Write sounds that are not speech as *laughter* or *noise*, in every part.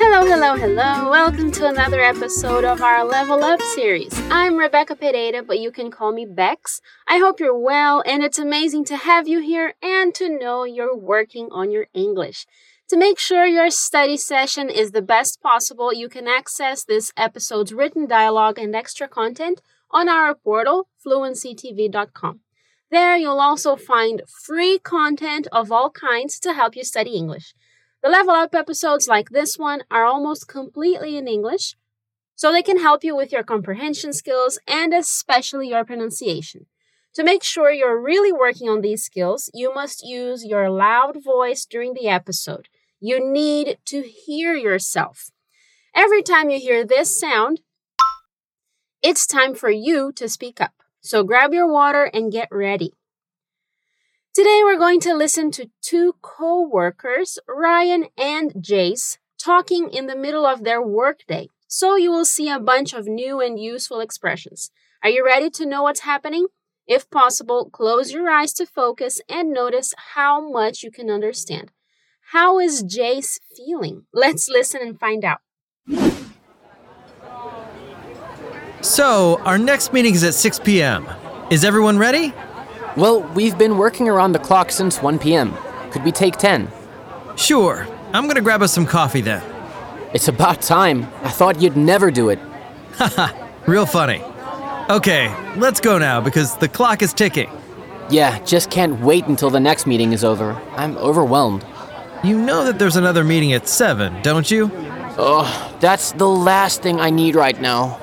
Hello, hello, hello. Welcome to another episode of our Level Up series. I'm Rebecca Pereira, but you can call me Bex. I hope you're well, and it's amazing to have you here and to know you're working on your English. To make sure your study session is the best possible, you can access this episode's written dialogue and extra content on our portal, fluencytv.com. There, you'll also find free content of all kinds to help you study English. The Level Up episodes, like this one, are almost completely in English, so they can help you with your comprehension skills and especially your pronunciation. To make sure you're really working on these skills, you must use your loud voice during the episode. You need to hear yourself. Every time you hear this sound, it's time for you to speak up. So grab your water and get ready. Today we're going to listen to two co-workers, Ryan and Jace, talking in the middle of their workday. So you will see a bunch of new and useful expressions. Are you ready to know what's happening? If possible, close your eyes to focus and notice how much you can understand. How is Jace feeling? Let's listen and find out. So, our next meeting is at 6 p.m. Is everyone ready? Well, we've been working around the clock since 1 p.m. Could we take 10? Sure. I'm gonna grab us some coffee then. It's about time. I thought you'd never do it. Haha, *laughs* real funny. Okay, let's go now because the clock is ticking. Yeah, just can't wait until the next meeting is over. I'm overwhelmed. You know that there's another meeting at 7, don't you? Oh, that's the last thing I need right now.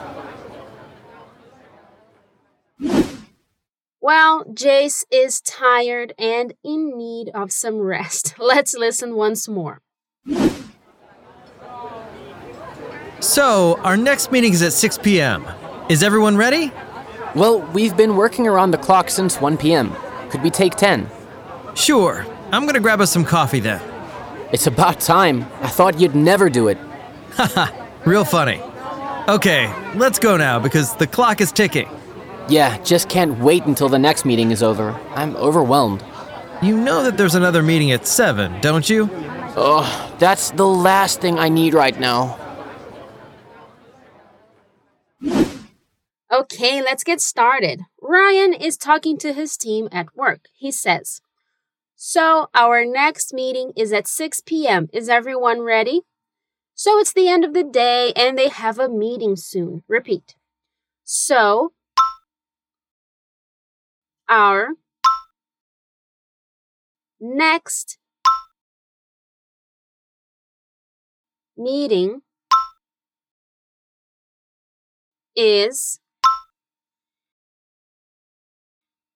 Well, Jace is tired and in need of some rest. *laughs* Let's listen once more. So, our next meeting is at 6 p.m. Is everyone ready? Well, we've been working around the clock since 1 p.m. Could we take 10? Sure. I'm gonna grab us some coffee then. It's about time. I thought you'd never do it. Haha, *laughs* real funny. Okay, let's go now because the clock is ticking. Yeah, just can't wait until the next meeting is over. I'm overwhelmed. You know that there's another meeting at 7, don't you? Oh, that's the last thing I need right now. Okay, let's get started. Ryan is talking to his team at work. He says, So, our next meeting is at 6 p.m. Is everyone ready? So, it's the end of the day and they have a meeting soon. Repeat. So, our next meeting is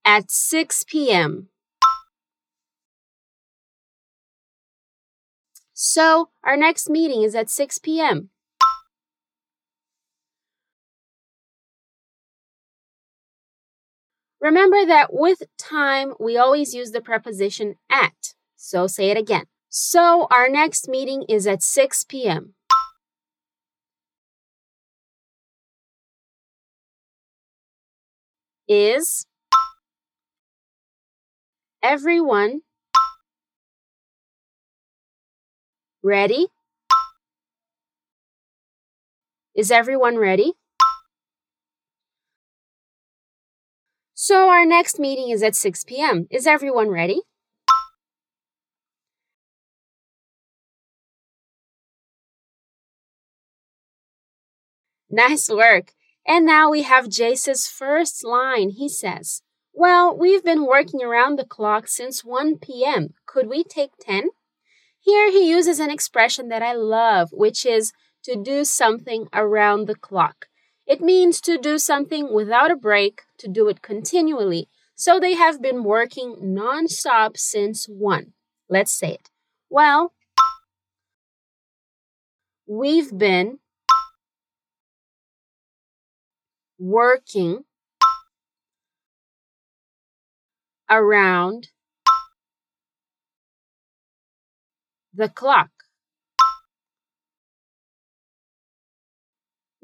at 6 p.m. So, our next meeting is at 6 p.m. Remember that with time, we always use the preposition at. So, say it again. So, our next meeting is at 6 p.m. Is everyone ready? Is everyone ready? So, our next meeting is at 6 p.m. Is everyone ready? Nice work. And now we have Jace's first line. He says, Well, we've been working around the clock since 1 p.m. Could we take 10? Here he uses an expression that I love, which is to do something around the clock. It means to do something without a break, to do it continually. So they have been working non-stop since 1. Let's say it. Well, we've been working around the clock.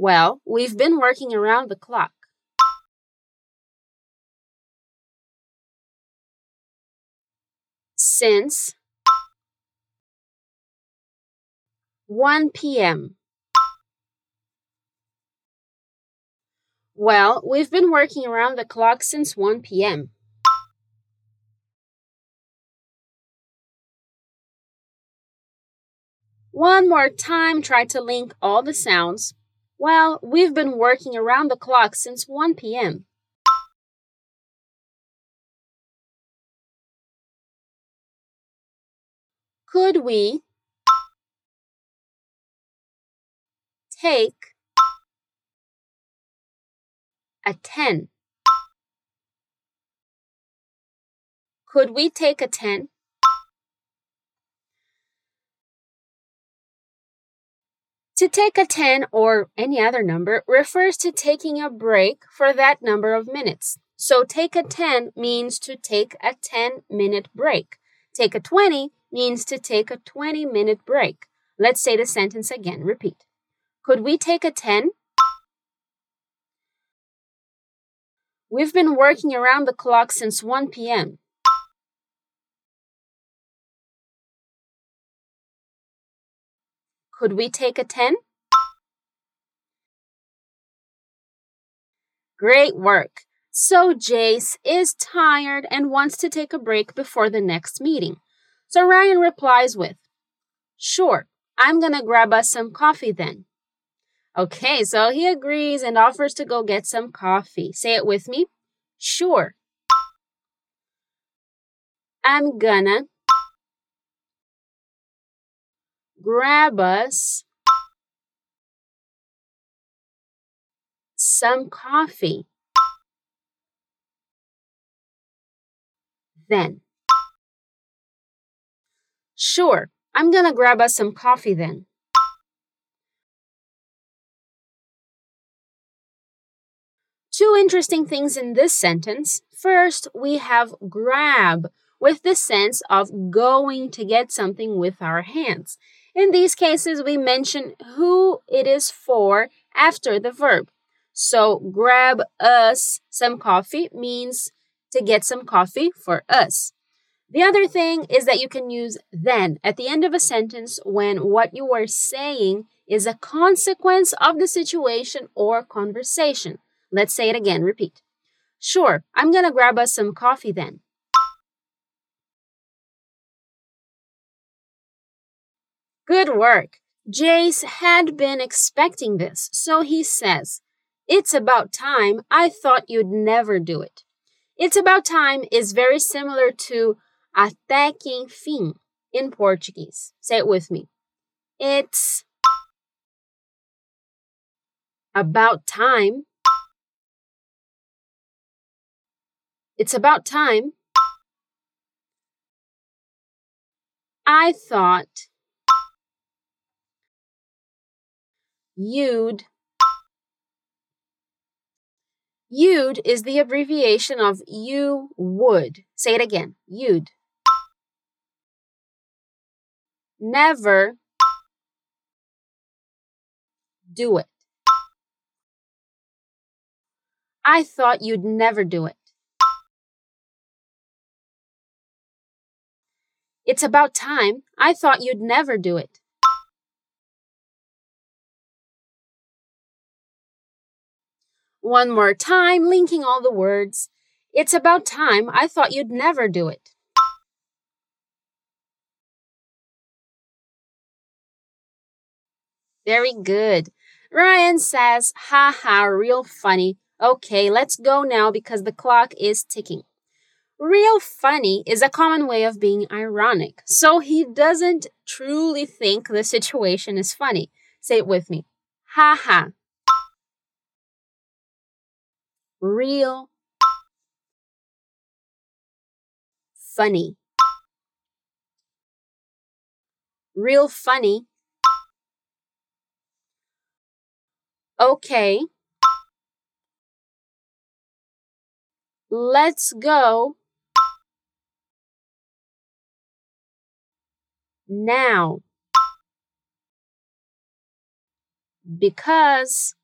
Well, we've been working around the clock. since 1 p.m. Well, we've been working around the clock since 1 p.m. One more time, try to link all the sounds. Well, we've been working around the clock since 1 p.m. Could we take a 10? Could we take a 10? To take a 10 or any other number refers to taking a break for that number of minutes. So take a 10 means to take a 10 minute break. Take a 20 means to take a 20 minute break. Let's say the sentence again. Repeat. Could we take a 10? We've been working around the clock since 1 p.m. Could we take a 10? Great work. So Jace is tired and wants to take a break before the next meeting. So Ryan replies with, Sure, I'm gonna grab us some coffee then. Okay, so he agrees and offers to go get some coffee. Say it with me. Sure. I'm gonna grab us some coffee. Then. Sure, I'm gonna grab us some coffee then. Two interesting things in this sentence. First, we have grab with the sense of going to get something with our hands. In these cases, we mention who it is for after the verb. So, grab us some coffee means to get some coffee for us. The other thing is that you can use then at the end of a sentence when what you are saying is a consequence of the situation or conversation. Let's say it again. Repeat. Sure, I'm gonna grab us some coffee then. Good work. Jace had been expecting this, so he says, It's about time. I thought you'd never do it. It's about time is very similar to até que enfim in Portuguese. Say it with me. It's about time. It's about time. I thought you'd You'd is the abbreviation of you would. Say it again. You'd. Never do it. I thought you'd never do it. It's about time. I thought you'd never do it. One more time, linking all the words. It's about time. I thought you'd never do it. Very good. Ryan says, "Ha ha, real funny. Okay, let's go now because the clock is ticking. Real funny is a common way of being ironic, so he doesn't truly think the situation is funny. Say it with me. Haha. Real funny. Real funny Okay. Let's go. Now. Because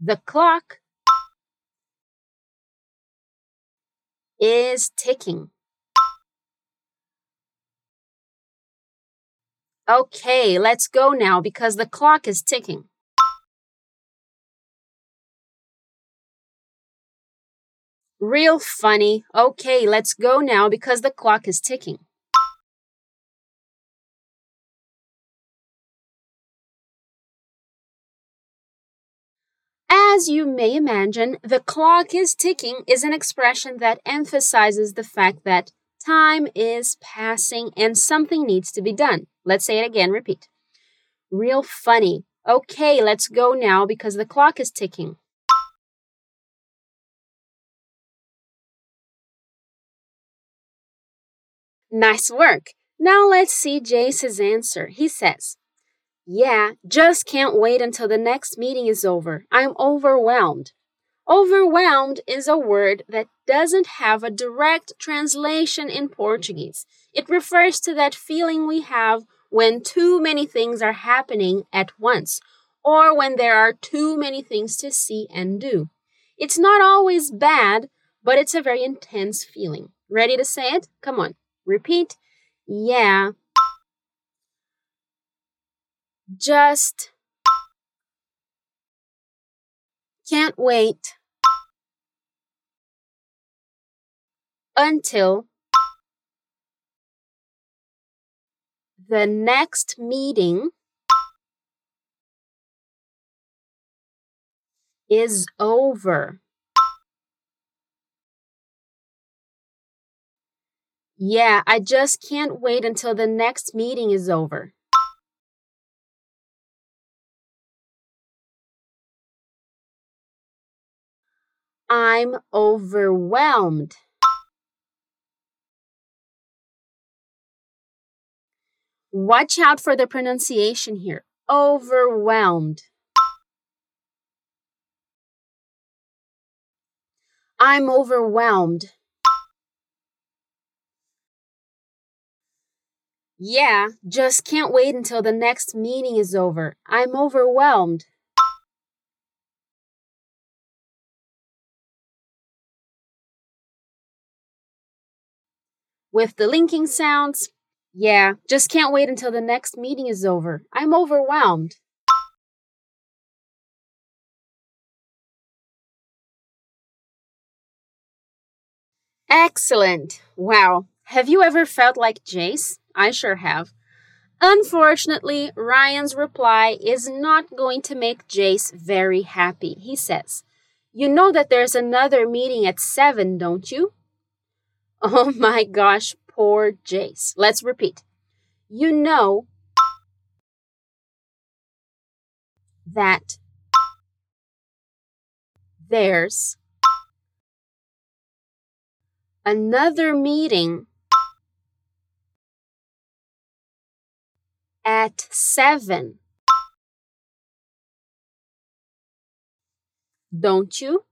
the clock is ticking. Okay, let's go now because the clock is ticking. Real funny. Okay, let's go now because the clock is ticking. As you may imagine, the clock is ticking is an expression that emphasizes the fact that time is passing and something needs to be done. Let's say it again, repeat. Real funny. Okay, let's go now because the clock is ticking. Nice work. Now let's see Jace's answer. He says, Yeah, just can't wait until the next meeting is over. I'm overwhelmed. Overwhelmed is a word that doesn't have a direct translation in Portuguese. It refers to that feeling we have when too many things are happening at once, or when there are too many things to see and do. It's not always bad, but it's a very intense feeling. Ready to say it? Come on. Repeat. Yeah. Just can't wait until the next meeting is over. Yeah, I just can't wait until the next meeting is over. I'm overwhelmed. Watch out for the pronunciation here. Overwhelmed. I'm overwhelmed. Yeah, just can't wait until the next meeting is over. I'm overwhelmed. With the linking sounds, yeah, just can't wait until the next meeting is over. I'm overwhelmed. Excellent. Wow. Have you ever felt like Jace? I sure have. Unfortunately, Ryan's reply is not going to make Jace very happy. He says, You know that there's another meeting at 7, don't you? *laughs* Oh my gosh, poor Jace. Let's repeat. You know that there's another meeting at 7. Don't you?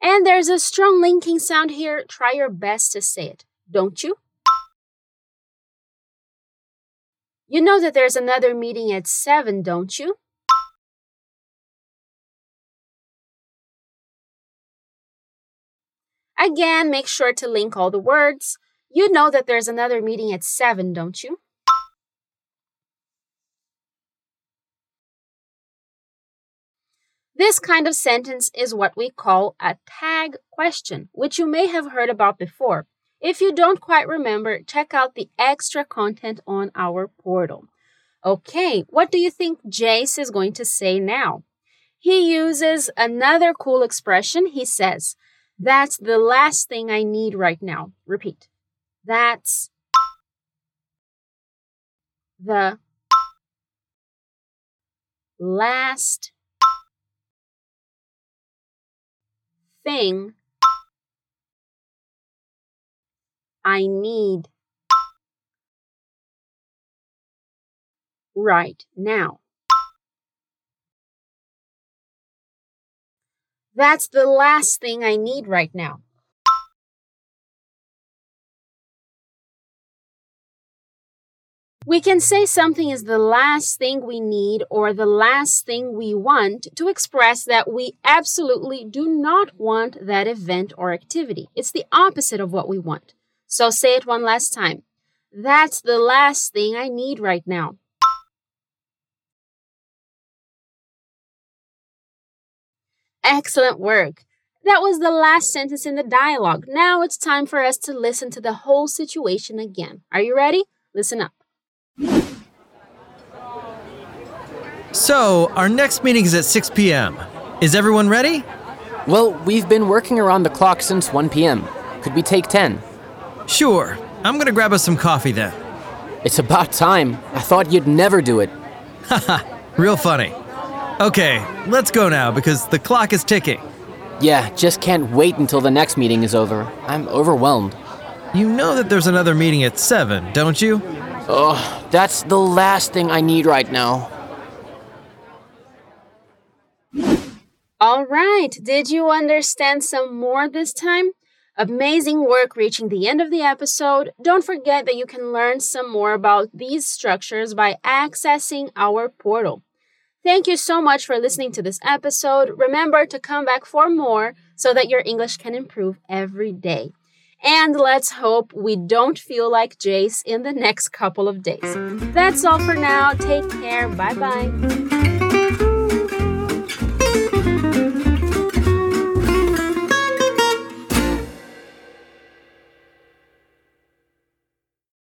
And there's a strong linking sound here. Try your best to say it. Don't you? You know that there's another meeting at 7, don't you? Again, make sure to link all the words. You know that there's another meeting at 7, don't you? This kind of sentence is what we call a tag question, which you may have heard about before. If you don't quite remember, check out the extra content on our portal. Okay, what do you think Jace is going to say now? He uses another cool expression. He says, That's the last thing I need right now. Repeat. That's the last thing I need right now. That's the last thing I need right now. We can say something is the last thing we need or the last thing we want to express that we absolutely do not want that event or activity. It's the opposite of what we want. So say it one last time. That's the last thing I need right now. Excellent work. That was the last sentence in the dialogue. Now it's time for us to listen to the whole situation again. Are you ready? Listen up. So, our next meeting is at 6 p.m. Is everyone ready? Well, we've been working around the clock since 1 p.m. Could we take 10? Sure. I'm gonna grab us some coffee then. It's about time. I thought you'd never do it. Haha, *laughs* real funny. Okay, let's go now because the clock is ticking. Yeah, just can't wait until the next meeting is over. I'm overwhelmed. You know that there's another meeting at 7, don't you? Oh, that's the last thing I need right now. All right, did you understand some more this time? Amazing work reaching the end of the episode. Don't forget that you can learn some more about these structures by accessing our portal. Thank you so much for listening to this episode. Remember to come back for more so that your English can improve every day. And let's hope we don't feel like Jace in the next couple of days. That's all for now. Take care. Bye bye.